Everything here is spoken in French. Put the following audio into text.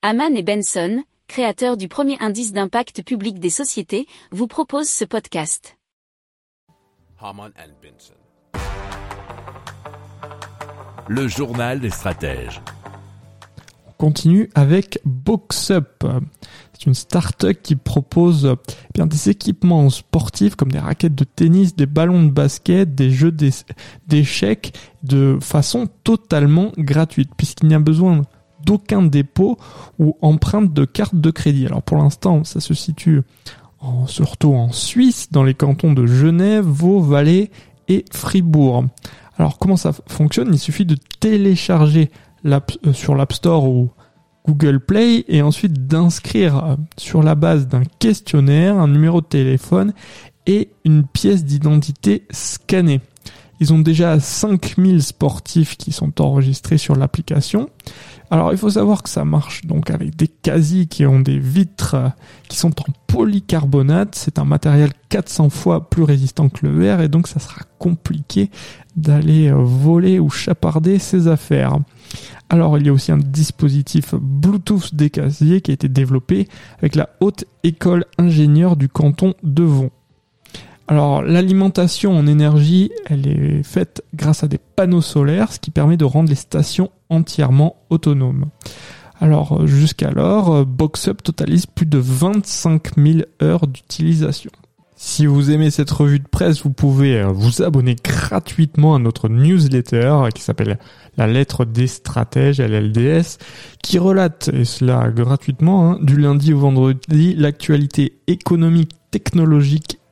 Haman et Benson, créateurs du premier indice d'impact public des sociétés, vous proposent ce podcast. Haman and Benson. Le journal des stratèges. On continue avec Boxup. C'est une start-up qui propose eh bien, des équipements sportifs comme des raquettes de tennis, des ballons de basket, des jeux d'échecs de façon totalement gratuite puisqu'il n'y a besoin d'aucun dépôt ou empreinte de carte de crédit. Alors pour l'instant, ça se situe en, surtout en Suisse, dans les cantons de Genève, Vaud, Valais et Fribourg. Alors comment ça fonctionne? Il suffit de télécharger l'app euh, sur l'App Store ou Google Play et ensuite d'inscrire euh, sur la base d'un questionnaire, un numéro de téléphone et une pièce d'identité scannée. Ils ont déjà 5000 sportifs qui sont enregistrés sur l'application. Alors il faut savoir que ça marche donc avec des casiers qui ont des vitres euh, qui sont en polycarbonate. C'est un matériel 400 fois plus résistant que le verre et donc ça sera compliqué d'aller euh, voler ou chaparder ses affaires. Alors il y a aussi un dispositif Bluetooth des casiers qui a été développé avec la haute école ingénieure du canton de Vaud. Alors l'alimentation en énergie, elle est faite grâce à des panneaux solaires, ce qui permet de rendre les stations entièrement autonomes. Alors jusqu'alors, BoxUp totalise plus de 25 000 heures d'utilisation. Si vous aimez cette revue de presse, vous pouvez euh, vous abonner gratuitement à notre newsletter qui s'appelle La lettre des stratèges, LLDS, qui relate, et cela gratuitement, hein, du lundi au vendredi, l'actualité économique, technologique